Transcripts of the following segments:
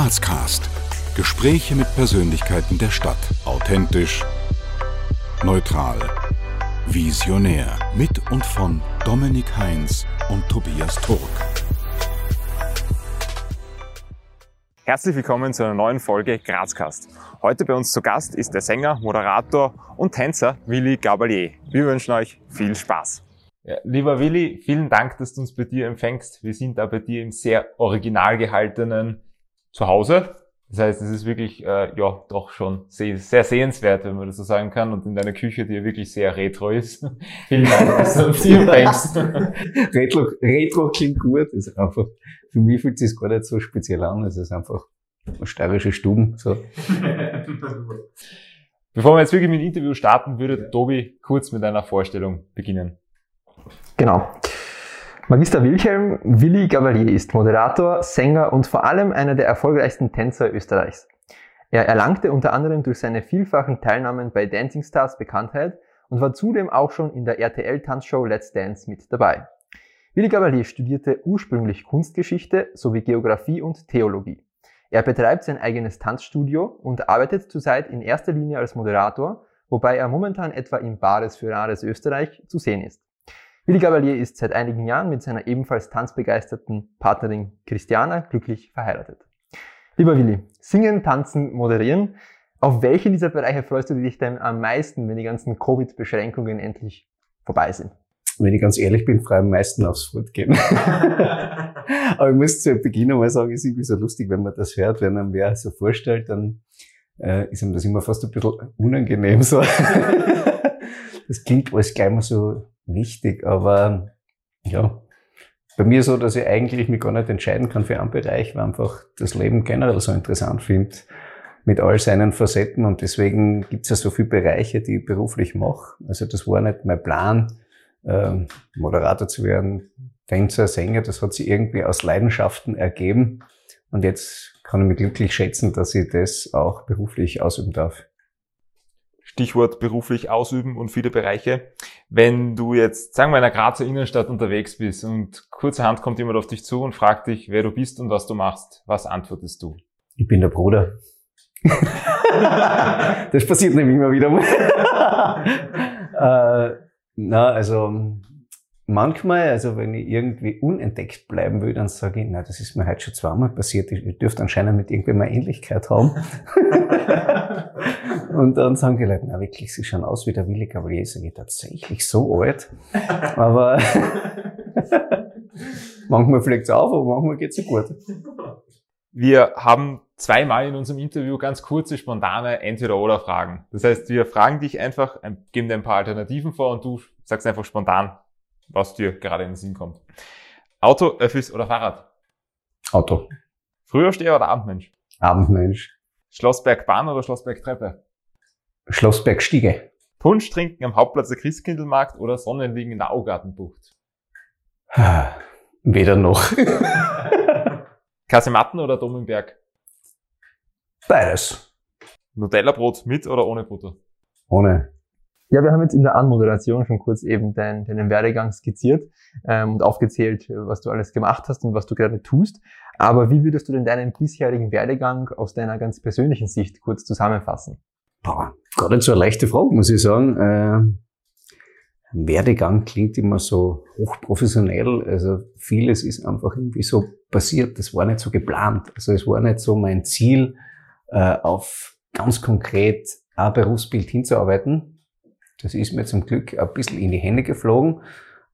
Grazcast. Gespräche mit Persönlichkeiten der Stadt. Authentisch, neutral, visionär. Mit und von Dominik Heinz und Tobias Turk. Herzlich willkommen zu einer neuen Folge Grazcast. Heute bei uns zu Gast ist der Sänger, Moderator und Tänzer Willi Gabalier. Wir wünschen euch viel Spaß. Ja, lieber Willi, vielen Dank, dass du uns bei dir empfängst. Wir sind da bei dir im sehr original gehaltenen Zuhause. Das heißt, es ist wirklich, äh, ja, doch schon sehr, sehr sehenswert, wenn man das so sagen kann. Und in deiner Küche, die ja wirklich sehr retro ist. Vielen Dank, dass du uns hier empfängst. retro, retro klingt gut. ist einfach, für mich fühlt es sich gar nicht so speziell an. Es ist einfach steirische Stuben, so. Bevor wir jetzt wirklich mit dem Interview starten, würde Tobi kurz mit einer Vorstellung beginnen. Genau. Magister Wilhelm Willi Gavalier ist Moderator, Sänger und vor allem einer der erfolgreichsten Tänzer Österreichs. Er erlangte unter anderem durch seine vielfachen Teilnahmen bei Dancing Stars Bekanntheit und war zudem auch schon in der RTL-Tanzshow Let's Dance mit dabei. Willi Gavalier studierte ursprünglich Kunstgeschichte sowie Geografie und Theologie. Er betreibt sein eigenes Tanzstudio und arbeitet zurzeit in erster Linie als Moderator, wobei er momentan etwa im Bares für Rares Österreich zu sehen ist. Willi Gabalier ist seit einigen Jahren mit seiner ebenfalls tanzbegeisterten Partnerin Christiana glücklich verheiratet. Lieber Willi, singen, tanzen, moderieren. Auf welchen dieser Bereiche freust du dich denn am meisten, wenn die ganzen Covid-Beschränkungen endlich vorbei sind? Wenn ich ganz ehrlich bin, freue ich am meisten aufs Fortgehen. Aber ich muss zu Beginn einmal sagen, es ist irgendwie so lustig, wenn man das hört, wenn man wer so vorstellt, dann äh, ist ihm das immer fast ein bisschen unangenehm so. das klingt alles gleich mal so wichtig. Aber ja, bei mir so, dass ich eigentlich mich gar nicht entscheiden kann für einen Bereich, weil einfach das Leben generell so interessant finde mit all seinen Facetten und deswegen gibt es ja so viele Bereiche, die ich beruflich mache. Also das war nicht mein Plan, äh, Moderator zu werden, Tänzer, Sänger, das hat sich irgendwie aus Leidenschaften ergeben und jetzt kann ich mich glücklich schätzen, dass ich das auch beruflich ausüben darf. Stichwort beruflich ausüben und viele Bereiche. Wenn du jetzt, sagen wir, in der Grazer Innenstadt unterwegs bist und kurzerhand kommt jemand auf dich zu und fragt dich, wer du bist und was du machst, was antwortest du? Ich bin der Bruder. das passiert nämlich immer wieder äh, na, also manchmal, also wenn ich irgendwie unentdeckt bleiben will, dann sage ich, na, das ist mir heute schon zweimal passiert. Ich dürfte anscheinend mit irgendwem eine Ähnlichkeit haben. Und dann sagen die Leute, na wirklich, sie schauen aus wie der Willi Cavalier. Sag ich, tatsächlich so alt. Aber manchmal fliegt es auf, aber manchmal geht es gut. Wir haben zweimal in unserem Interview ganz kurze, spontane Entweder-Oder-Fragen. Das heißt, wir fragen dich einfach, geben dir ein paar Alternativen vor und du sagst einfach spontan, was dir gerade in den Sinn kommt. Auto, Öffis oder Fahrrad? Auto. Frühaufsteher oder Abendmensch? Abendmensch. Schlossbergbahn oder Schlossbergtreppe? Schlossbergstiege. Punsch trinken am Hauptplatz der Christkindlmarkt oder Sonnenliegen in der Augartenbucht? Weder noch. Kasematten oder Domenberg? Beides. Nutella-Brot mit oder ohne Butter? Ohne. Ja, wir haben jetzt in der Anmoderation schon kurz eben deinen, deinen Werdegang skizziert ähm, und aufgezählt, was du alles gemacht hast und was du gerade tust. Aber wie würdest du denn deinen bisherigen Werdegang aus deiner ganz persönlichen Sicht kurz zusammenfassen? Boah, gar nicht so eine leichte Frage, muss ich sagen. Äh, Werdegang klingt immer so hochprofessionell. Also vieles ist einfach irgendwie so passiert. Das war nicht so geplant. Also es war nicht so mein Ziel, äh, auf ganz konkret ein Berufsbild hinzuarbeiten. Das ist mir zum Glück ein bisschen in die Hände geflogen.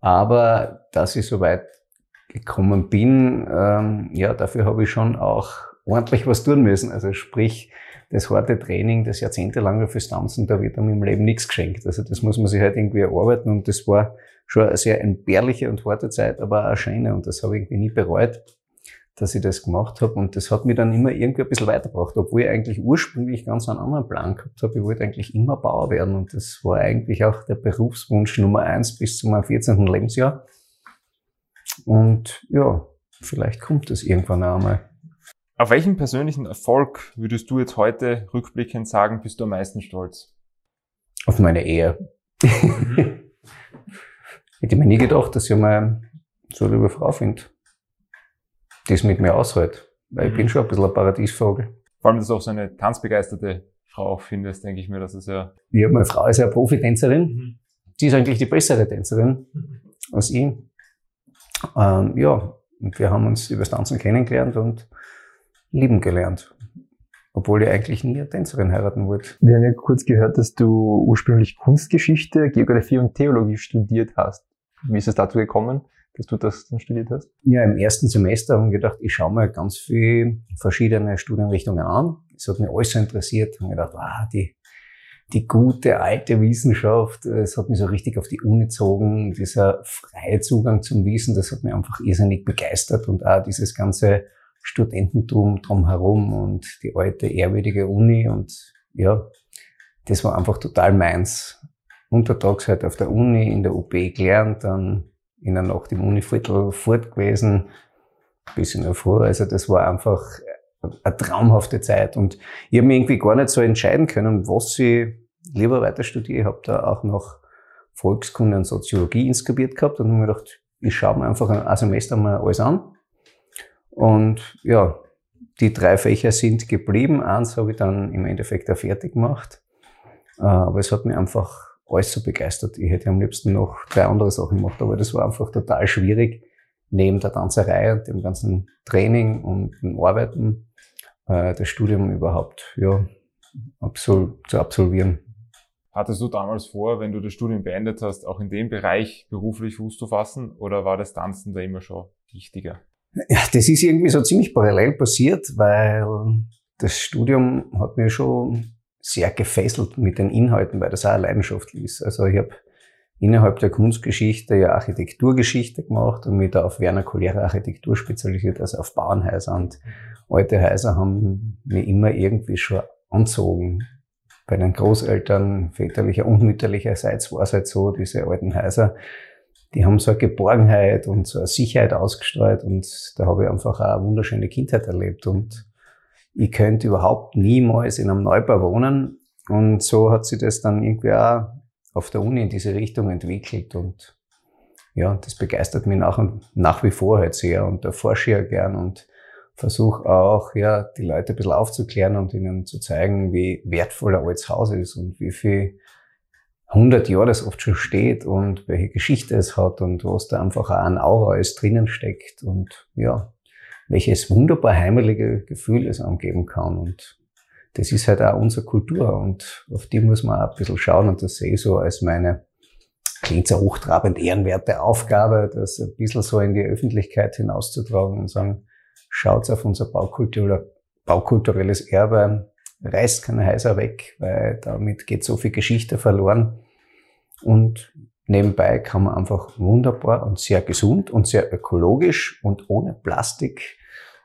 Aber dass ich so weit gekommen bin, ähm, ja, dafür habe ich schon auch ordentlich was tun müssen. Also sprich, das harte Training, das jahrzehntelange fürs Tanzen, da wird einem im Leben nichts geschenkt. Also das muss man sich halt irgendwie erarbeiten und das war schon eine sehr entbehrliche und harte Zeit, aber auch eine schöne und das habe ich irgendwie nie bereut, dass ich das gemacht habe und das hat mich dann immer irgendwie ein bisschen weitergebracht, obwohl ich eigentlich ursprünglich ganz einen anderen Plan gehabt habe. Ich wollte eigentlich immer Bauer werden und das war eigentlich auch der Berufswunsch Nummer eins bis zu meinem 14. Lebensjahr. Und ja, vielleicht kommt das irgendwann einmal. Auf welchen persönlichen Erfolg würdest du jetzt heute rückblickend sagen, bist du am meisten stolz? Auf meine Ehe. Mhm. Hätte mir nie gedacht, dass ich mal so eine liebe Frau finde, die es mit mir aushält. weil ich bin schon ein bisschen ein Paradiesvogel. Vor allem, dass du auch so eine tanzbegeisterte Frau auch findest, denke ich mir, dass es ja... Ja, meine Frau ist ja Profitänzerin. Mhm. Die ist eigentlich die bessere Tänzerin mhm. als ich. Ähm, ja, und wir haben uns über das Tanzen kennengelernt und lieben gelernt. Obwohl ich eigentlich nie eine Tänzerin heiraten wollte. Wir haben ja kurz gehört, dass du ursprünglich Kunstgeschichte, Geografie und Theologie studiert hast. Wie ist es dazu gekommen, dass du das dann studiert hast? Ja, im ersten Semester habe ich gedacht, ich schaue mir ganz viele verschiedene Studienrichtungen an. Es hat mich alles so interessiert. Ich habe gedacht, wow, die, die gute alte Wissenschaft, es hat mich so richtig auf die Uni gezogen. Dieser freie Zugang zum Wissen, das hat mich einfach irrsinnig begeistert und auch dieses ganze Studententum drumherum und die alte ehrwürdige Uni und ja, das war einfach total meins. Untertags halt auf der Uni, in der UP gelernt, dann in der Nacht im Univiertel fort gewesen, bis in der Früh. Also das war einfach eine traumhafte Zeit und ich habe mich irgendwie gar nicht so entscheiden können, was ich lieber weiter studiere. Ich habe da auch noch Volkskunde und Soziologie inskribiert gehabt und habe mir gedacht, ich schaue mir einfach ein Semester mal alles an und ja, die drei Fächer sind geblieben. Eins habe ich dann im Endeffekt auch fertig gemacht. Äh, aber es hat mich einfach alles so begeistert. Ich hätte am liebsten noch drei andere Sachen gemacht, aber das war einfach total schwierig, neben der Tanzerei und dem ganzen Training und dem Arbeiten äh, das Studium überhaupt ja, absol zu absolvieren. Hattest du damals vor, wenn du das Studium beendet hast, auch in dem Bereich beruflich Fuß zu fassen oder war das Tanzen da immer schon wichtiger? Ja, das ist irgendwie so ziemlich parallel passiert, weil das Studium hat mir schon sehr gefesselt mit den Inhalten, weil das auch eine Leidenschaft ist. Also ich habe innerhalb der Kunstgeschichte ja Architekturgeschichte gemacht und mich da auf vernakuläre Architektur spezialisiert, also auf Bauernhäuser. Und alte Häuser haben mich immer irgendwie schon anzogen. Bei den Großeltern väterlicher und mütterlicherseits war es halt so, diese alten Häuser, die haben so eine Geborgenheit und so eine Sicherheit ausgestrahlt und da habe ich einfach auch eine wunderschöne Kindheit erlebt und ich könnte überhaupt niemals in einem Neubau wohnen. Und so hat sich das dann irgendwie auch auf der Uni in diese Richtung entwickelt. Und ja, das begeistert mich nach, und nach wie vor halt sehr und da forsche ich ja gern und versuche auch, ja, die Leute ein bisschen aufzuklären und ihnen zu zeigen, wie wertvoll ein altes Haus ist und wie viel 100 Jahre das oft schon steht und welche Geschichte es hat und was da einfach auch an Aura alles drinnen steckt. Und ja, welches wunderbar heimelige Gefühl es angeben kann und das ist halt auch unsere Kultur und auf die muss man auch ein bisschen schauen und das sehe ich so als meine, klingt so hochtrabend ehrenwerte Aufgabe, das ein bisschen so in die Öffentlichkeit hinauszutragen und sagen, schaut auf unser Baukultur, baukulturelles Erbe, reißt keine Häuser weg, weil damit geht so viel Geschichte verloren. Und nebenbei kann man einfach wunderbar und sehr gesund und sehr ökologisch und ohne Plastik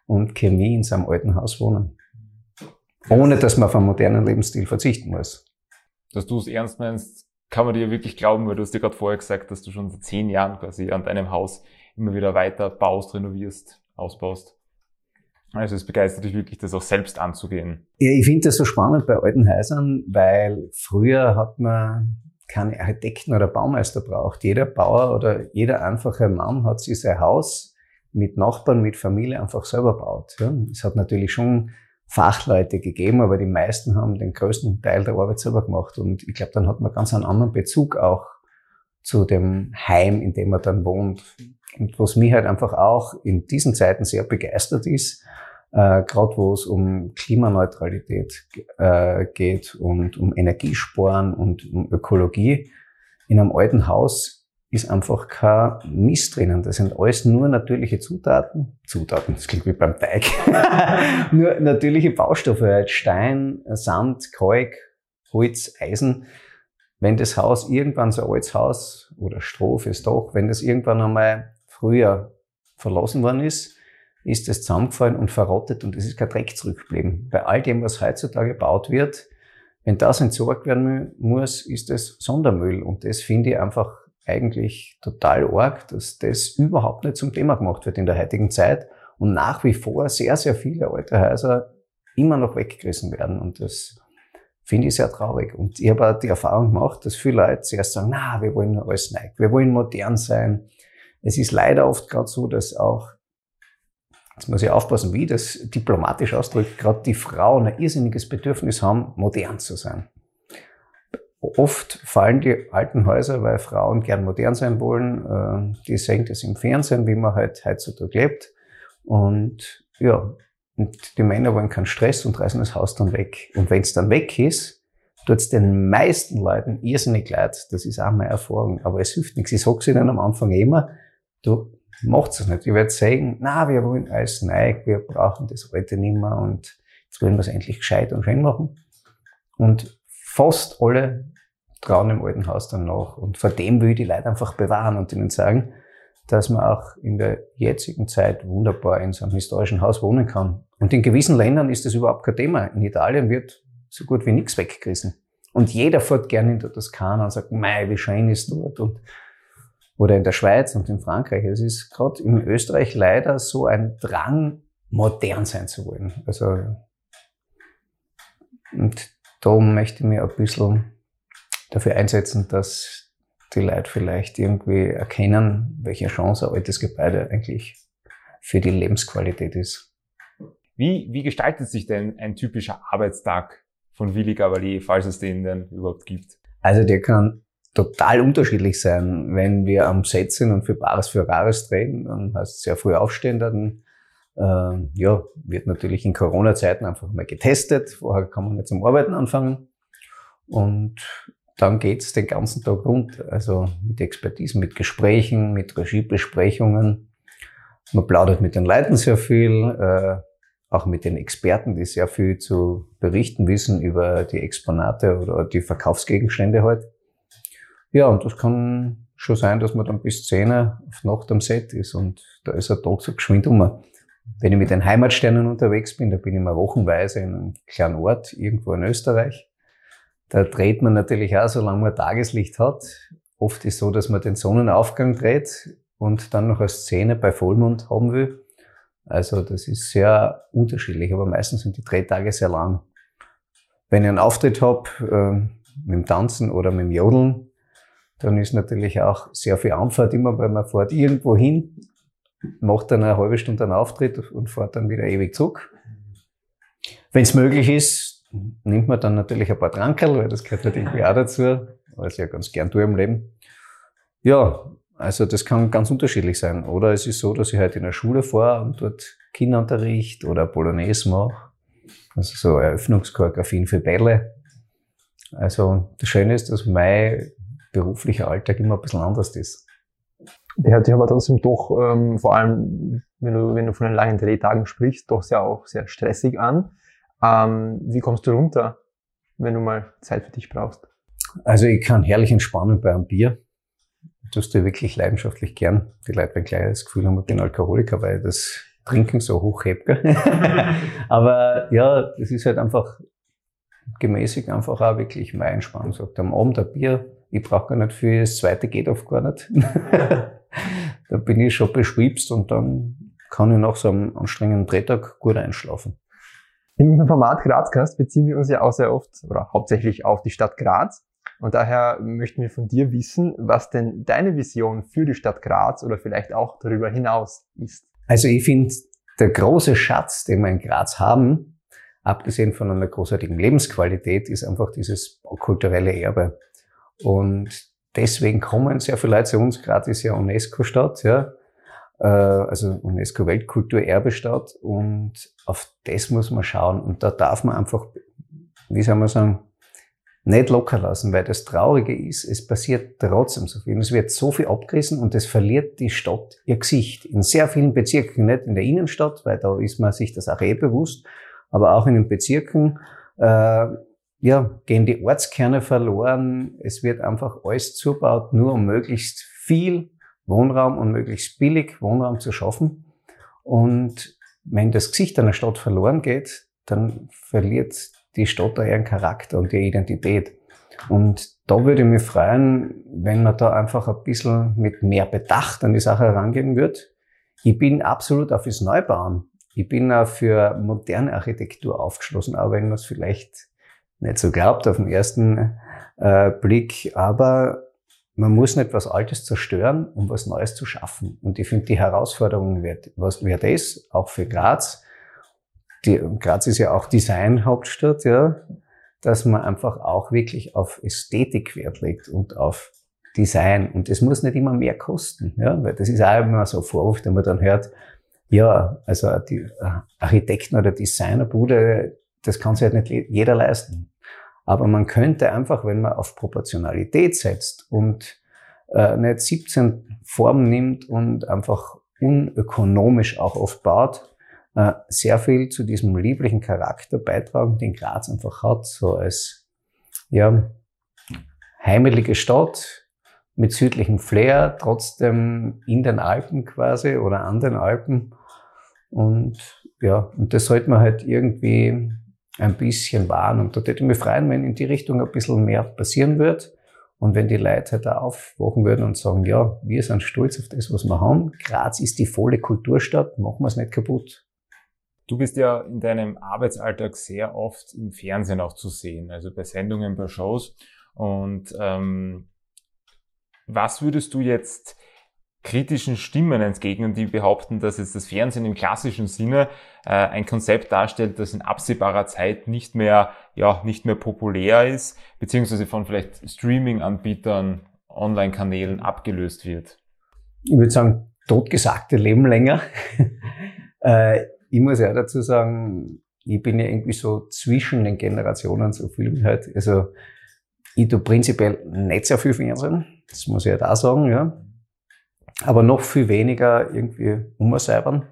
und Chemie in seinem alten Haus wohnen. Ohne dass man auf einen modernen Lebensstil verzichten muss. Dass du es ernst meinst, kann man dir wirklich glauben, weil du hast dir gerade vorher gesagt, dass du schon seit zehn Jahren quasi an deinem Haus immer wieder weiter baust, renovierst, ausbaust. Also es begeistert dich wirklich, das auch selbst anzugehen. Ja, ich finde das so spannend bei alten Häusern, weil früher hat man keine Architekten oder Baumeister braucht. Jeder Bauer oder jeder einfache Mann hat sich sein Haus mit Nachbarn, mit Familie einfach selber baut. Ja. Es hat natürlich schon Fachleute gegeben, aber die meisten haben den größten Teil der Arbeit selber gemacht. Und ich glaube, dann hat man ganz einen anderen Bezug auch zu dem Heim, in dem man dann wohnt. Und was mich halt einfach auch in diesen Zeiten sehr begeistert ist, äh, gerade wo es um Klimaneutralität äh, geht und um Energiesparen und um Ökologie. In einem alten Haus ist einfach kein Mist drinnen. Das sind alles nur natürliche Zutaten. Zutaten, das klingt wie beim Teig. nur natürliche Baustoffe, halt Stein, Sand, Kalk, Holz, Eisen. Wenn das Haus irgendwann so ein altes Haus oder Stroh fürs Dach, wenn das irgendwann einmal früher verlassen worden ist, ist es zusammengefallen und verrottet und es ist kein Dreck zurückgeblieben. Bei all dem, was heutzutage gebaut wird, wenn das entsorgt werden muss, ist es Sondermüll. Und das finde ich einfach eigentlich total arg, dass das überhaupt nicht zum Thema gemacht wird in der heutigen Zeit und nach wie vor sehr, sehr viele alte Häuser immer noch weggerissen werden. Und das finde ich sehr traurig. Und ich habe auch die Erfahrung gemacht, dass viele Leute zuerst sagen, na, wir wollen alles neu, wir wollen modern sein. Es ist leider oft gerade so, dass auch jetzt muss ich aufpassen, wie das diplomatisch ausdrücke, gerade die Frauen ein irrsinniges Bedürfnis haben, modern zu sein. Oft fallen die alten Häuser, weil Frauen gern modern sein wollen. Äh, die sehen das im Fernsehen, wie man halt heutzutage lebt. Und ja, und die Männer wollen keinen Stress und reißen das Haus dann weg. Und wenn es dann weg ist, tut es den meisten Leuten irrsinnig leid. Das ist auch meine Erfahrung. Aber es hilft nichts. Ich sage ihnen am Anfang immer, du macht es nicht. Ich werde sagen, na, wir wollen alles neu, wir brauchen das alte nicht mehr und jetzt wollen wir es endlich gescheit und schön machen. Und fast alle trauen im alten Haus dann nach. Und vor dem will ich die Leute einfach bewahren und ihnen sagen, dass man auch in der jetzigen Zeit wunderbar in so einem historischen Haus wohnen kann. Und in gewissen Ländern ist das überhaupt kein Thema. In Italien wird so gut wie nichts weggerissen. Und jeder fährt gerne in der Toskana und sagt, mei, wie schön ist dort. Und, oder in der Schweiz und in Frankreich. Es ist gerade in Österreich leider so ein Drang, modern sein zu wollen. Also, und da möchte ich mir ein bisschen dafür einsetzen, dass die Leute vielleicht irgendwie erkennen, welche Chance ein altes Gebäude eigentlich für die Lebensqualität ist. Wie, wie gestaltet sich denn ein typischer Arbeitstag von Willi Gavalier, falls es den denn überhaupt gibt? Also der kann total unterschiedlich sein. Wenn wir am Set sind und für Bares für Rares drehen, dann heißt es sehr früh aufstehen, dann äh, ja, wird natürlich in Corona-Zeiten einfach mal getestet. Vorher kann man nicht zum Arbeiten anfangen. Und dann geht's den ganzen Tag rund. Also mit Expertise, mit Gesprächen, mit Regiebesprechungen. Man plaudert mit den Leuten sehr viel, äh, auch mit den Experten, die sehr viel zu berichten wissen über die Exponate oder die Verkaufsgegenstände halt. Ja, und das kann schon sein, dass man dann bis 10 Uhr auf Nacht am Set ist und da ist ein Tag so geschwind um. Wenn ich mit den Heimatsternen unterwegs bin, da bin ich mal wochenweise in einem kleinen Ort irgendwo in Österreich da dreht man natürlich auch, solange man Tageslicht hat. Oft ist so, dass man den Sonnenaufgang dreht und dann noch eine Szene bei Vollmond haben will. Also das ist sehr unterschiedlich, aber meistens sind die Drehtage sehr lang. Wenn ich einen Auftritt habe, äh, mit dem Tanzen oder mit dem Jodeln, dann ist natürlich auch sehr viel Anfahrt immer, weil man fährt irgendwo hin, macht dann eine halbe Stunde einen Auftritt und fährt dann wieder ewig zurück. Wenn es möglich ist, nimmt man dann natürlich ein paar Trankerl, weil das gehört halt irgendwie auch dazu, was ich ja ganz gern tue im Leben. Ja, also das kann ganz unterschiedlich sein. Oder es ist so, dass ich halt in der Schule fahre und dort Kinderunterricht oder Polonaise mache. Also so Eröffnungschoreografien für Bälle. Also das Schöne ist, dass mein beruflicher Alltag immer ein bisschen anders ist. Der hört sich aber trotzdem doch, ähm, vor allem wenn du, wenn du von den langen Drehtagen sprichst, doch sehr auch sehr stressig an. Ähm, wie kommst du runter, wenn du mal Zeit für dich brauchst? Also ich kann herrlich entspannen bei einem Bier. Das tue ich wirklich leidenschaftlich gern. Die Leute werden gleich das Gefühl haben, ich bin Alkoholiker, weil das Trinken so hochhebt. Aber ja, das ist halt einfach gemäßigt einfach auch wirklich mein Entspannung. Sagt am Abend ein Bier, ich brauche gar nicht viel, das zweite geht oft gar nicht. da bin ich schon beschwipst und dann kann ich nach so einem anstrengenden Drehtag gut einschlafen. In unserem Format Grazcast beziehen wir uns ja auch sehr oft oder hauptsächlich auf die Stadt Graz. Und daher möchten wir von dir wissen, was denn deine Vision für die Stadt Graz oder vielleicht auch darüber hinaus ist. Also ich finde, der große Schatz, den wir in Graz haben, abgesehen von einer großartigen Lebensqualität, ist einfach dieses kulturelle Erbe. Und deswegen kommen sehr viele Leute zu uns. Graz ist ja UNESCO-Stadt, ja. Äh, also UNESCO-Weltkulturerbestadt und auf das muss man schauen und da darf man einfach, wie soll man sagen, nicht locker lassen, weil das Traurige ist, es passiert trotzdem so viel. Es wird so viel abgerissen und es verliert die Stadt ihr Gesicht. In sehr vielen Bezirken, nicht in der Innenstadt, weil da ist man sich das auch eh bewusst, aber auch in den Bezirken, äh, ja, gehen die Ortskerne verloren. Es wird einfach alles zubaut, nur um möglichst viel Wohnraum und möglichst billig Wohnraum zu schaffen. Und wenn das Gesicht einer Stadt verloren geht, dann verliert die Stadt da ihren Charakter und ihre Identität. Und da würde ich mich freuen, wenn man da einfach ein bisschen mit mehr Bedacht an die Sache herangehen wird. Ich bin absolut auf das Neubauen. Ich bin auch für moderne Architektur aufgeschlossen, auch wenn man es vielleicht nicht so glaubt auf den ersten äh, Blick. Aber man muss nicht was Altes zerstören, um was Neues zu schaffen. Und ich finde, die Herausforderung wird, was wird das, auch für Graz. Die, Graz ist ja auch Design-Hauptstadt, ja, dass man einfach auch wirklich auf Ästhetik Wert legt und auf Design. Und das muss nicht immer mehr kosten, ja, weil das ist auch immer so ein Vorwurf, den man dann hört, ja, also die Architekten oder Designerbude, das kann sich halt nicht jeder leisten. Aber man könnte einfach, wenn man auf Proportionalität setzt und äh, nicht 17 Formen nimmt und einfach unökonomisch auch oft baut, äh, sehr viel zu diesem lieblichen Charakter beitragen, den Graz einfach hat, so als ja, heimelige Stadt mit südlichem Flair, trotzdem in den Alpen quasi oder an den Alpen. Und ja, und das sollte man halt irgendwie ein bisschen wahren. Und da würde ich mich freuen, wenn in die Richtung ein bisschen mehr passieren wird. Und wenn die Leute halt da aufwachen würden und sagen, ja, wir sind stolz auf das, was wir haben. Graz ist die volle Kulturstadt, machen wir es nicht kaputt. Du bist ja in deinem Arbeitsalltag sehr oft im Fernsehen auch zu sehen, also bei Sendungen, bei Shows. Und ähm, was würdest du jetzt kritischen Stimmen entgegnen, die behaupten, dass jetzt das Fernsehen im klassischen Sinne äh, ein Konzept darstellt, das in absehbarer Zeit nicht mehr, ja, nicht mehr populär ist, beziehungsweise von vielleicht Streaming-Anbietern, Online-Kanälen abgelöst wird? Ich würde sagen, totgesagte leben länger. äh, ich muss ja dazu sagen, ich bin ja irgendwie so zwischen den Generationen, so viel halt, also ich tue prinzipiell nicht sehr viel Fernsehen, das muss ich ja halt da sagen, ja aber noch viel weniger irgendwie umseibern,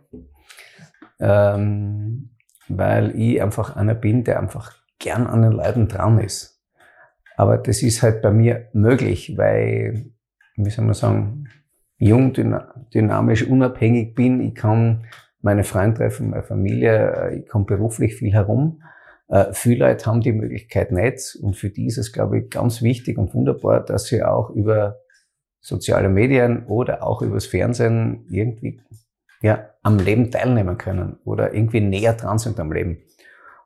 ähm, weil ich einfach einer bin, der einfach gern an den Leuten dran ist. Aber das ist halt bei mir möglich, weil, wie soll man sagen, jung, dynamisch, unabhängig bin. Ich kann meine Freunde treffen, meine Familie, ich komme beruflich viel herum. Äh, viele Leute haben die Möglichkeit nicht und für die ist es, glaube ich, ganz wichtig und wunderbar, dass sie auch über soziale Medien oder auch übers Fernsehen irgendwie ja, am Leben teilnehmen können oder irgendwie näher dran sind am Leben.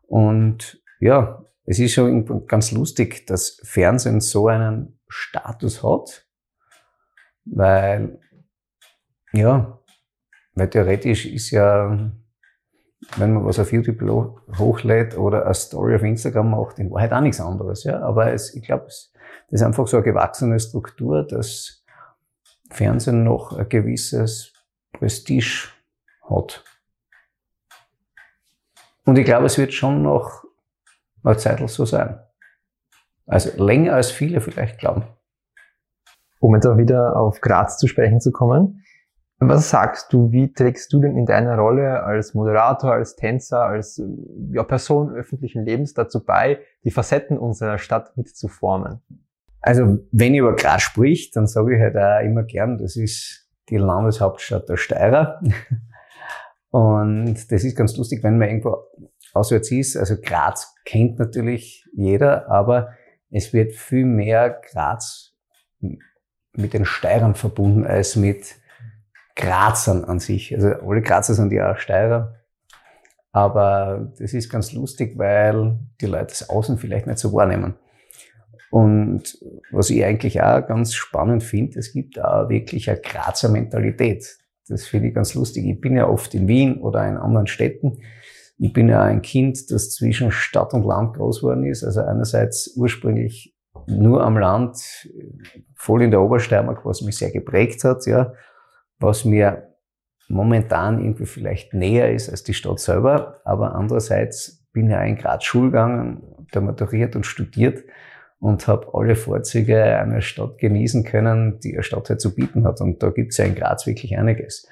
Und ja, es ist schon ganz lustig, dass Fernsehen so einen Status hat, weil, ja, weil theoretisch ist ja, wenn man was auf YouTube hochlädt oder eine Story auf Instagram macht, in Wahrheit auch nichts anderes, ja. Aber es, ich glaube, das ist einfach so eine gewachsene Struktur, dass Fernsehen noch ein gewisses Prestige hat. Und ich glaube, es wird schon noch eine Zeit so sein. Also länger als viele vielleicht glauben. Um jetzt auch wieder auf Graz zu sprechen zu kommen. Was sagst du, wie trägst du denn in deiner Rolle als Moderator, als Tänzer, als ja, Person öffentlichen Lebens dazu bei, die Facetten unserer Stadt mitzuformen? Also, wenn ich über Graz spricht, dann sage ich halt auch immer gern, das ist die Landeshauptstadt der Steirer. Und das ist ganz lustig, wenn man irgendwo auswärts ist. Also Graz kennt natürlich jeder, aber es wird viel mehr Graz mit den Steirern verbunden als mit Grazern an sich. Also alle Grazer sind ja auch Steirer. Aber das ist ganz lustig, weil die Leute das Außen vielleicht nicht so wahrnehmen. Und was ich eigentlich auch ganz spannend finde, es gibt auch wirklich eine Grazer Mentalität. Das finde ich ganz lustig. Ich bin ja oft in Wien oder in anderen Städten. Ich bin ja ein Kind, das zwischen Stadt und Land groß geworden ist. Also einerseits ursprünglich nur am Land, voll in der Obersteiermark, was mich sehr geprägt hat, ja, was mir momentan irgendwie vielleicht näher ist als die Stadt selber. Aber andererseits bin auch in Graz Schul gegangen, da maturiert und studiert und habe alle Vorzüge einer Stadt genießen können, die eine Stadt halt zu bieten hat. Und da gibt es ja in Graz wirklich einiges.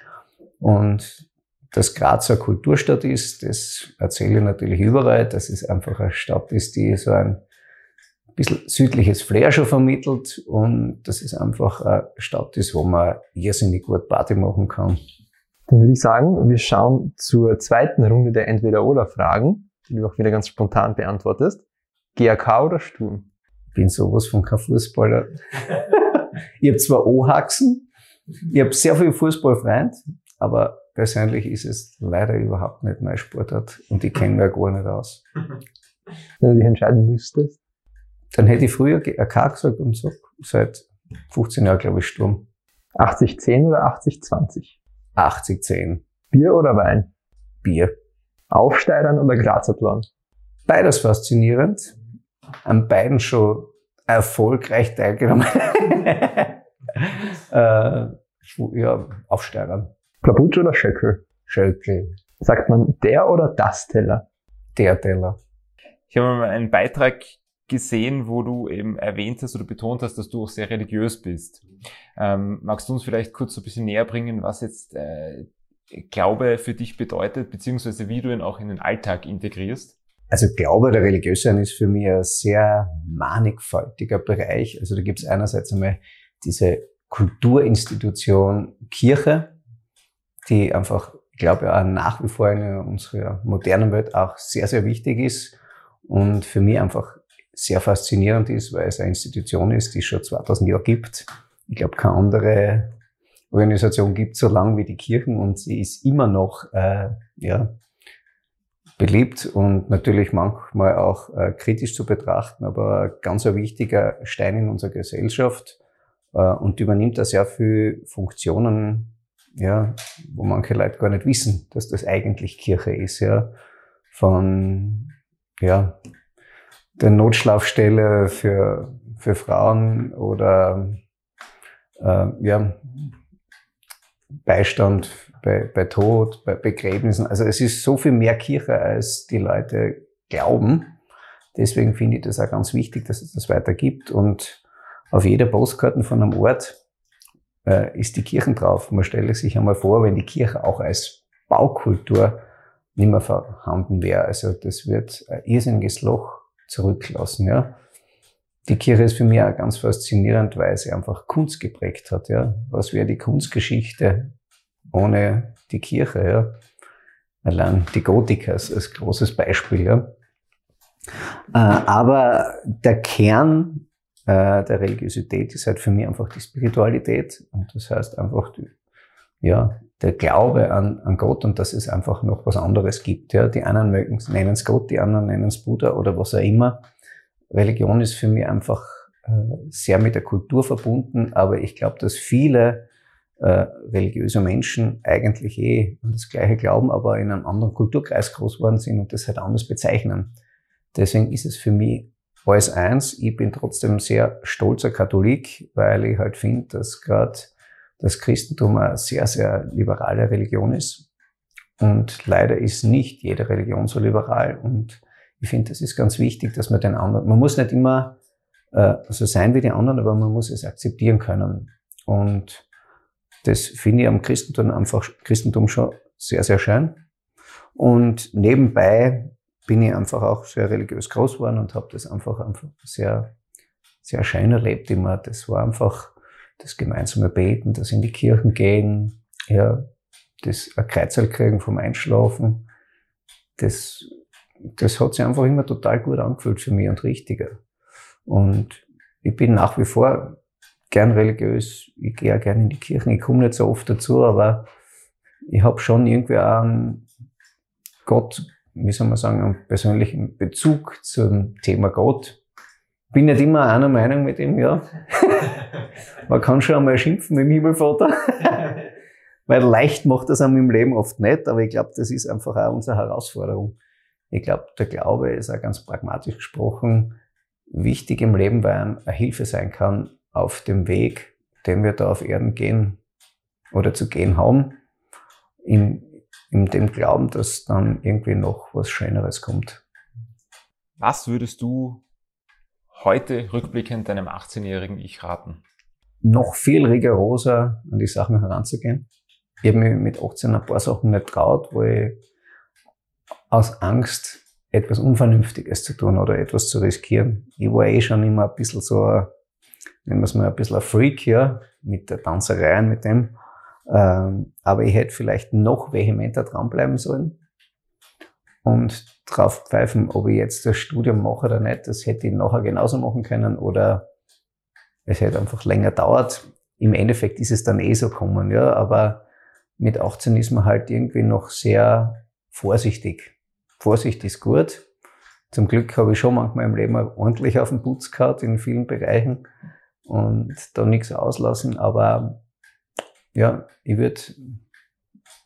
Und dass Graz eine Kulturstadt ist, das erzähle ich natürlich überall, dass es einfach eine Stadt ist, die so ein bisschen südliches Flair schon vermittelt und dass es einfach eine Stadt ist, wo man irrsinnig gut Party machen kann. Dann würde ich sagen, wir schauen zur zweiten Runde der Entweder-Oder-Fragen, die du auch wieder ganz spontan beantwortest. GAK oder Sturm? Bin sowas von kein Fußballer. ich habe zwar O-Haxen, ich habe sehr viel Fußballfreund, aber persönlich ist es leider überhaupt nicht mein Sportart und ich kenne mich gar nicht aus. Wenn du dich entscheiden müsstest? Dann hätte ich früher AK gesagt und sag, seit 15 Jahre, glaube ich, Sturm. 80-10 oder 80-20? 80-10. Bier oder Wein? Bier. Aufsteigern oder Grazathlon? Beides faszinierend. An beiden schon erfolgreich teilgenommen. äh, ja, Aufsteigern. Plabutsch oder Schöckel? Schöckel. Sagt man der oder das Teller? Der Teller. Ich habe mal einen Beitrag gesehen, wo du eben erwähnt hast oder betont hast, dass du auch sehr religiös bist. Ähm, magst du uns vielleicht kurz so ein bisschen näher bringen, was jetzt äh, Glaube für dich bedeutet, beziehungsweise wie du ihn auch in den Alltag integrierst? Also Glaube oder religiös sein ist für mich ein sehr mannigfaltiger Bereich. Also da gibt es einerseits einmal diese Kulturinstitution Kirche, die einfach, ich glaube, auch nach wie vor in unserer modernen Welt auch sehr, sehr wichtig ist und für mich einfach sehr faszinierend ist, weil es eine Institution ist, die es schon 2000 Jahre gibt. Ich glaube, keine andere Organisation gibt so lang wie die Kirchen und sie ist immer noch äh, ja, beliebt und natürlich manchmal auch äh, kritisch zu betrachten, aber ganz ein wichtiger Stein in unserer Gesellschaft äh, und übernimmt da sehr viele Funktionen, ja, wo manche Leute gar nicht wissen, dass das eigentlich Kirche ist, ja, von ja, der Notschlafstelle für, für Frauen oder äh, ja, Beistand bei, bei Tod, bei Begräbnissen. Also es ist so viel mehr Kirche, als die Leute glauben. Deswegen finde ich das auch ganz wichtig, dass es das weiter gibt. Und auf jeder Postkarte von einem Ort äh, ist die Kirche drauf. Man stelle sich einmal vor, wenn die Kirche auch als Baukultur nicht mehr vorhanden wäre. Also das wird ein irrsinniges Loch zurücklassen. Ja. Die Kirche ist für mich auch ganz faszinierend, weil sie einfach Kunst geprägt hat. Ja. Was wäre die Kunstgeschichte ohne die Kirche? Ja. Allein die Gotik als, großes Beispiel. Ja. Äh, aber der Kern äh, der Religiosität ist halt für mich einfach die Spiritualität. Und das heißt einfach, die, ja, der Glaube an, an Gott und dass es einfach noch was anderes gibt. Ja. Die einen nennen es Gott, die anderen nennen es Buddha oder was auch immer. Religion ist für mich einfach äh, sehr mit der Kultur verbunden, aber ich glaube, dass viele äh, religiöse Menschen eigentlich eh an das Gleiche glauben, aber in einem anderen Kulturkreis groß geworden sind und das halt anders bezeichnen. Deswegen ist es für mich alles eins. Ich bin trotzdem sehr stolzer Katholik, weil ich halt finde, dass gerade das Christentum eine sehr, sehr liberale Religion ist. Und leider ist nicht jede Religion so liberal. Und ich finde, das ist ganz wichtig, dass man den anderen, man muss nicht immer äh, so sein wie die anderen, aber man muss es akzeptieren können. Und das finde ich am Christentum einfach, Christentum schon sehr, sehr schön. Und nebenbei bin ich einfach auch sehr religiös groß geworden und habe das einfach, einfach sehr, sehr schön erlebt immer. Das war einfach, das gemeinsame Beten, das in die Kirchen gehen, ja, das Kreuzerl kriegen vom Einschlafen, das, das hat sich einfach immer total gut angefühlt für mich und richtiger. Und ich bin nach wie vor gern religiös, ich gehe auch gern in die Kirchen, ich komme nicht so oft dazu, aber ich habe schon irgendwie auch einen Gott, wie soll man sagen, einen persönlichen Bezug zum Thema Gott bin nicht immer einer Meinung mit ihm, ja. Man kann schon einmal schimpfen mit dem Himmelvater. Weil leicht macht das einem im Leben oft nicht, aber ich glaube, das ist einfach auch unsere Herausforderung. Ich glaube, der Glaube ist auch ganz pragmatisch gesprochen wichtig im Leben, weil er eine Hilfe sein kann auf dem Weg, den wir da auf Erden gehen oder zu gehen haben, in, in dem Glauben, dass dann irgendwie noch was Schöneres kommt. Was würdest du heute rückblickend deinem 18-jährigen Ich raten? Noch viel rigoroser an die Sachen heranzugehen. Ich habe mich mit 18 ein paar Sachen nicht traut, wo ich aus Angst etwas Unvernünftiges zu tun oder etwas zu riskieren. Ich war eh schon immer ein bisschen so, nennen wir es mal ein bisschen ein Freak, ja, mit der Tanzerei mit dem. Ähm, aber ich hätte vielleicht noch vehementer dranbleiben sollen und drauf pfeifen, ob ich jetzt das Studium mache oder nicht. Das hätte ich nachher genauso machen können oder es hätte einfach länger dauert. Im Endeffekt ist es dann eh so gekommen, ja, aber mit 18 ist man halt irgendwie noch sehr vorsichtig. Vorsicht ist gut. Zum Glück habe ich schon manchmal im Leben ordentlich auf den Putz gehabt in vielen Bereichen. und da nichts auslassen, aber ja, ich würde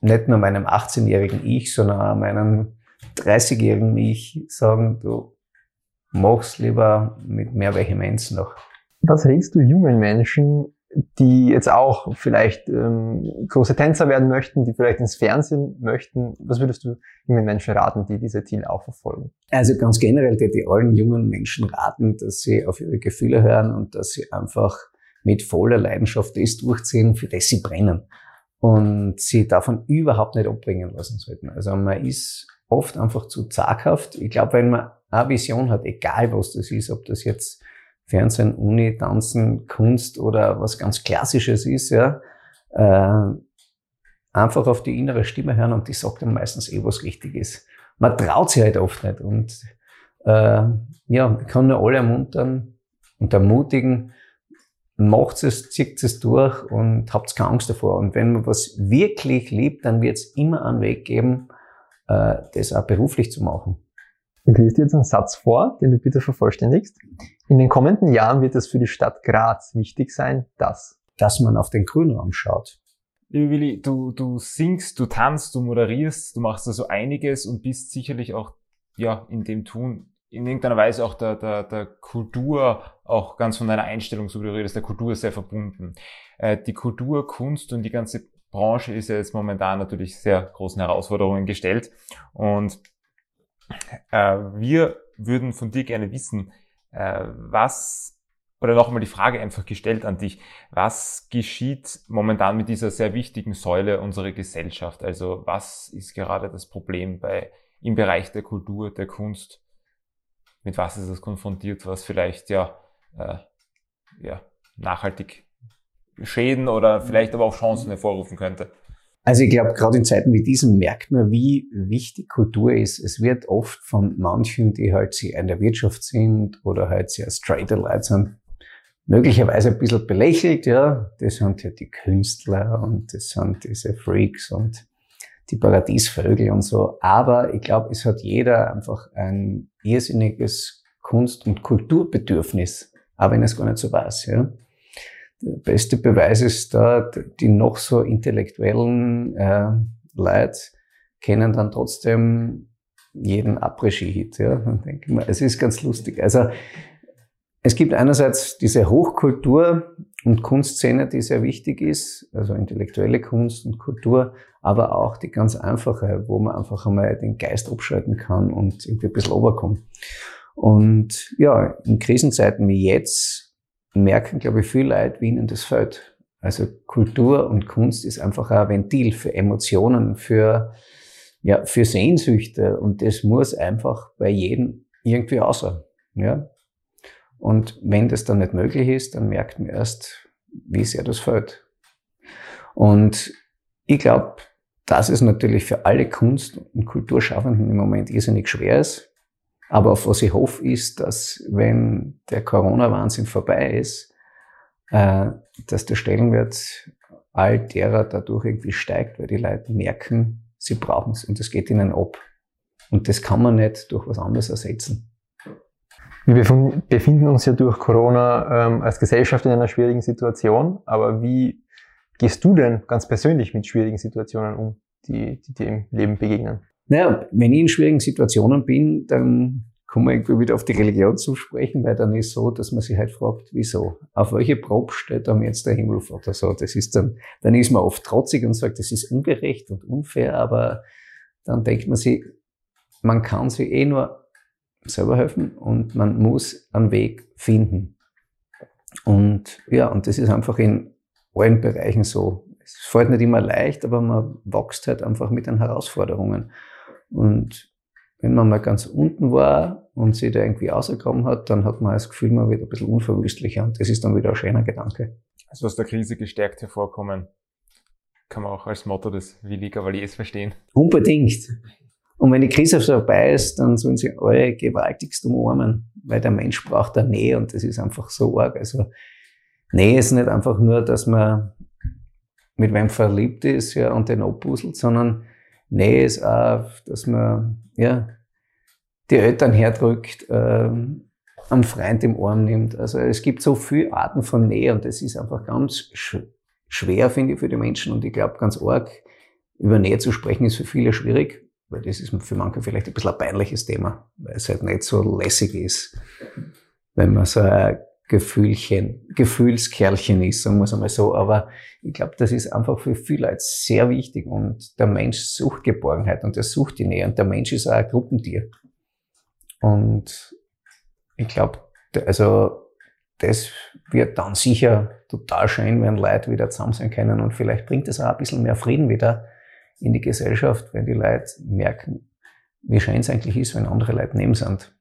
nicht nur meinem 18-jährigen Ich, sondern auch meinem 30-jährigen Ich sagen, du mach's lieber mit mehr Vehemenz noch. Was rätst du jungen Menschen, die jetzt auch vielleicht ähm, große Tänzer werden möchten, die vielleicht ins Fernsehen möchten? Was würdest du jungen Menschen raten, die diese Ziele auch verfolgen? Also ganz generell würde ich allen jungen Menschen raten, dass sie auf ihre Gefühle hören und dass sie einfach mit voller Leidenschaft das durchziehen, für das sie brennen. Und sie davon überhaupt nicht abbringen lassen sollten. Also man ist oft einfach zu zaghaft. Ich glaube, wenn man eine Vision hat, egal was das ist, ob das jetzt Fernsehen, Uni, Tanzen, Kunst oder was ganz Klassisches ist, ja, äh, einfach auf die innere Stimme hören und die sagt dann meistens eh, was richtig ist. Man traut sich halt oft nicht und äh, ja, ich kann nur alle ermuntern und ermutigen, macht es, zieht es durch und habt keine Angst davor. Und wenn man was wirklich liebt, dann wird es immer einen Weg geben, äh, das auch beruflich zu machen. Ich lese dir jetzt einen Satz vor, den du bitte vervollständigst. In den kommenden Jahren wird es für die Stadt Graz wichtig sein, dass dass man auf den Grünraum schaut. Liebe Willi, du, du singst, du tanzt, du moderierst, du machst also einiges und bist sicherlich auch ja, in dem Tun in irgendeiner Weise auch der, der, der Kultur, auch ganz von deiner Einstellung, so wie du redest, der Kultur sehr verbunden. Äh, die Kultur, Kunst und die ganze Branche ist ja jetzt momentan natürlich sehr großen Herausforderungen gestellt. Und äh, wir würden von dir gerne wissen, äh, was, oder nochmal die Frage einfach gestellt an dich, was geschieht momentan mit dieser sehr wichtigen Säule unserer Gesellschaft? Also was ist gerade das Problem bei, im Bereich der Kultur, der Kunst? mit was ist das konfrontiert, was vielleicht ja, äh, ja nachhaltig Schäden oder vielleicht aber auch Chancen hervorrufen könnte. Also ich glaube, gerade in Zeiten wie diesen merkt man, wie wichtig Kultur ist. Es wird oft von manchen, die halt sie in der Wirtschaft sind oder halt sehr straighter Leute sind, möglicherweise ein bisschen belächelt, ja. Das sind ja die Künstler und das sind diese Freaks und die Paradiesvögel und so. Aber ich glaube, es hat jeder einfach ein irrsinniges Kunst- und Kulturbedürfnis, auch wenn es gar nicht so weiß. Ja. Der beste Beweis ist da, die noch so intellektuellen äh, Leute kennen dann trotzdem jeden Après-Ski-Hit. Ja. Dann denke ich mal, es ist ganz lustig. Also es gibt einerseits diese Hochkultur und Kunstszene, die sehr wichtig ist, also intellektuelle Kunst und Kultur, aber auch die ganz einfache, wo man einfach einmal den Geist abschalten kann und irgendwie ein bisschen runterkommt. Und ja, in Krisenzeiten wie jetzt merken, glaube ich, viele Leute, wie ihnen das fällt. Also Kultur und Kunst ist einfach ein Ventil für Emotionen, für, ja, für Sehnsüchte und das muss einfach bei jedem irgendwie außer. Ja, und wenn das dann nicht möglich ist, dann merkt man erst, wie sehr das fällt. Und ich glaube, dass es natürlich für alle Kunst- und Kulturschaffenden im Moment irrsinnig schwer ist. Aber auf was ich hoffe, ist, dass wenn der Corona-Wahnsinn vorbei ist, äh, dass der Stellenwert all derer dadurch irgendwie steigt, weil die Leute merken, sie brauchen es und es geht ihnen ab. Und das kann man nicht durch was anderes ersetzen. Wir befinden uns ja durch Corona ähm, als Gesellschaft in einer schwierigen Situation, aber wie gehst du denn ganz persönlich mit schwierigen Situationen um, die, die dir im Leben begegnen? Naja, wenn ich in schwierigen Situationen bin, dann kommen wir irgendwie wieder auf die Religion zu sprechen, weil dann ist so, dass man sich halt fragt, wieso? Auf welche Probe steht dann jetzt der Himmel vor? So, das ist dann, dann ist man oft trotzig und sagt, das ist ungerecht und unfair, aber dann denkt man sich, man kann sich eh nur selber helfen und man muss einen Weg finden. Und ja, und das ist einfach in allen Bereichen so. Es fällt nicht immer leicht, aber man wächst halt einfach mit den Herausforderungen. Und wenn man mal ganz unten war und sich da irgendwie rausgekommen hat, dann hat man das Gefühl, man wird ein bisschen unverwüstlicher und das ist dann wieder ein schöner Gedanke. Also aus der Krise gestärkt hervorkommen, kann man auch als Motto des Willi Gavaliers verstehen. Unbedingt. Und wenn die Krise vorbei ist, dann sollen sie alle gewaltigst umarmen, weil der Mensch braucht da Nähe und das ist einfach so arg. Also Nähe ist nicht einfach nur, dass man mit wem verliebt ist ja, und den abpuzzelt, sondern Nähe ist auch, dass man ja, die Eltern herdrückt, äh, einen Freund im Arm nimmt. Also es gibt so viele Arten von Nähe und das ist einfach ganz sch schwer, finde ich, für die Menschen. Und ich glaube, ganz arg, über Nähe zu sprechen, ist für viele schwierig, weil das ist für manche vielleicht ein bisschen ein peinliches Thema, weil es halt nicht so lässig ist, wenn man so ein Gefühlchen, Gefühlskerlchen ist, sagen wir es einmal so. Aber ich glaube, das ist einfach für viele Leute sehr wichtig und der Mensch sucht Geborgenheit und er sucht die Nähe und der Mensch ist auch ein Gruppentier. Und ich glaube, also das wird dann sicher total schön, wenn Leute wieder zusammen sein können und vielleicht bringt es auch ein bisschen mehr Frieden wieder in die Gesellschaft, wenn die Leute merken, wie schön es eigentlich ist, wenn andere Leute neben sind.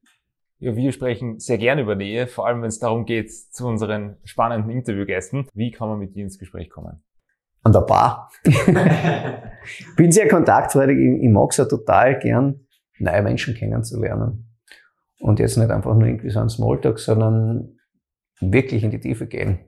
Ja, wir sprechen sehr gerne über Nähe, vor allem wenn es darum geht, zu unseren spannenden Interviewgästen. Wie kann man mit dir ins Gespräch kommen? An der Bar. Bin sehr kontaktfreudig. Ich, ich mag es ja total gern, neue Menschen kennenzulernen. Und jetzt nicht einfach nur irgendwie so ein Smalltalk, sondern wirklich in die Tiefe gehen.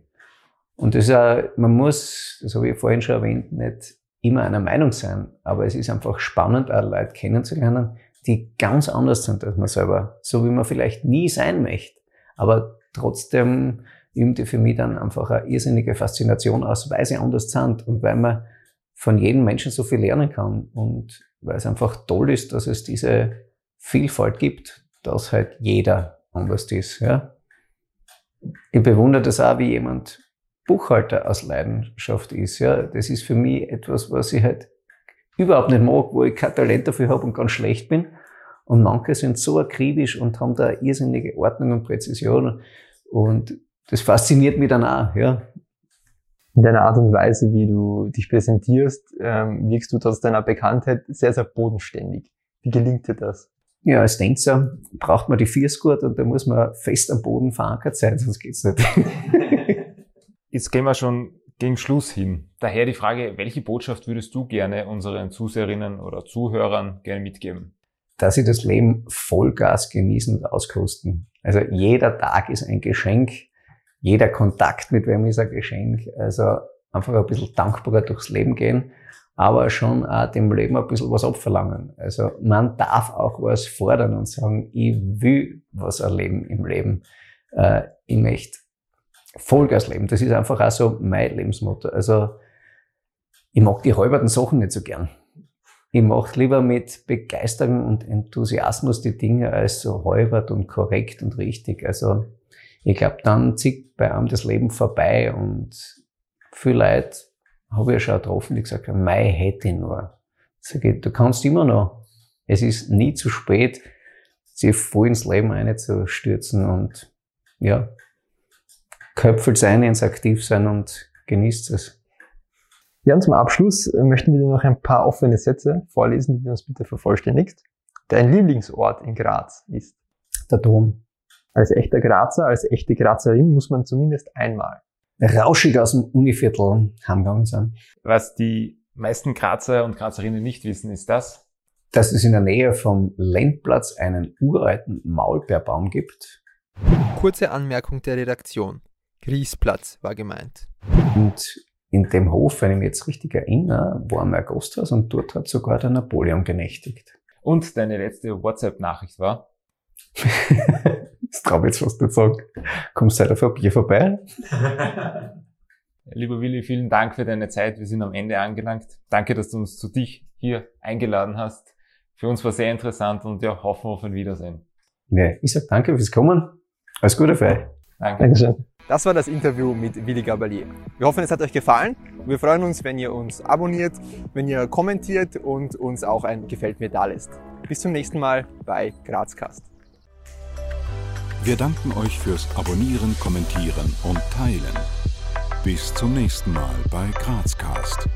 Und das ist ja, man muss, das habe ich vorhin schon erwähnt, nicht immer einer Meinung sein, aber es ist einfach spannend, auch Leute kennenzulernen, die ganz anders sind als man selber, so wie man vielleicht nie sein möchte. Aber trotzdem die für mich dann einfach eine irrsinnige Faszination aus, weil sie anders sind und weil man von jedem Menschen so viel lernen kann und weil es einfach toll ist, dass es diese Vielfalt gibt, dass halt jeder anders ist. Ja? Ich bewundere das auch, wie jemand Buchhalter aus Leidenschaft ist. Ja? Das ist für mich etwas, was ich halt überhaupt nicht mag, wo ich kein Talent dafür habe und ganz schlecht bin. Und manche sind so akribisch und haben da irrsinnige Ordnung und Präzision. Und das fasziniert mich dann auch, ja. In deiner Art und Weise, wie du dich präsentierst, ähm, wirkst du trotz deiner Bekanntheit sehr, sehr bodenständig. Wie gelingt dir das? Ja, als Tänzer braucht man die Viersgurt und da muss man fest am Boden verankert sein, sonst geht's nicht. Jetzt gehen wir schon gegen Schluss hin. Daher die Frage, welche Botschaft würdest du gerne unseren Zuseherinnen oder Zuhörern gerne mitgeben? Dass sie das Leben Vollgas genießen und auskosten. Also jeder Tag ist ein Geschenk, jeder Kontakt mit wem ist ein Geschenk. Also einfach ein bisschen dankbarer durchs Leben gehen, aber schon auch dem Leben ein bisschen was abverlangen. Also man darf auch was fordern und sagen, ich will was erleben im Leben. Äh, ich möchte Vollgas leben. Das ist einfach auch so mein Lebensmotto. Also ich mag die halberten Sachen nicht so gern. Ich mache lieber mit Begeisterung und Enthusiasmus die Dinge als so halbert und korrekt und richtig. Also ich glaube, dann zieht bei einem das Leben vorbei und viele Leute habe ich ja schon getroffen, die gesagt haben, Mai hätte ich nur. Sag ich, du kannst immer noch. Es ist nie zu spät, sich voll ins Leben einzustürzen und ja, köpfelt sein, ins Aktiv sein und genießt es. Ja, und zum Abschluss äh, möchten wir dir noch ein paar offene Sätze vorlesen, die du uns bitte vervollständigst. Dein Lieblingsort in Graz ist? Der Dom. Als echter Grazer, als echte Grazerin muss man zumindest einmal rauschig aus dem Univiertel heimgegangen sein. Was die meisten Grazer und Grazerinnen nicht wissen, ist das? Dass es in der Nähe vom Lendplatz einen uralten Maulbeerbaum gibt. Kurze Anmerkung der Redaktion. Griesplatz war gemeint. Und in dem Hof, wenn ich mich jetzt richtig erinnere, war mein Gasthaus und dort hat sogar der Napoleon genächtigt. Und deine letzte WhatsApp-Nachricht war? das traue ich jetzt fast nicht sagen. Kommst du heute auf ein Bier vorbei? Lieber Willi, vielen Dank für deine Zeit. Wir sind am Ende angelangt. Danke, dass du uns zu dich hier eingeladen hast. Für uns war sehr interessant und ja, hoffen auf ein Wiedersehen. Ja, ich sag danke fürs Kommen. Alles Gute für euch. Danke. Dankeschön. Das war das Interview mit Willi Gabalier. Wir hoffen, es hat euch gefallen. Wir freuen uns, wenn ihr uns abonniert, wenn ihr kommentiert und uns auch ein Gefällt mir da lässt. Bis zum nächsten Mal bei Grazcast. Wir danken euch fürs Abonnieren, Kommentieren und Teilen. Bis zum nächsten Mal bei Grazcast.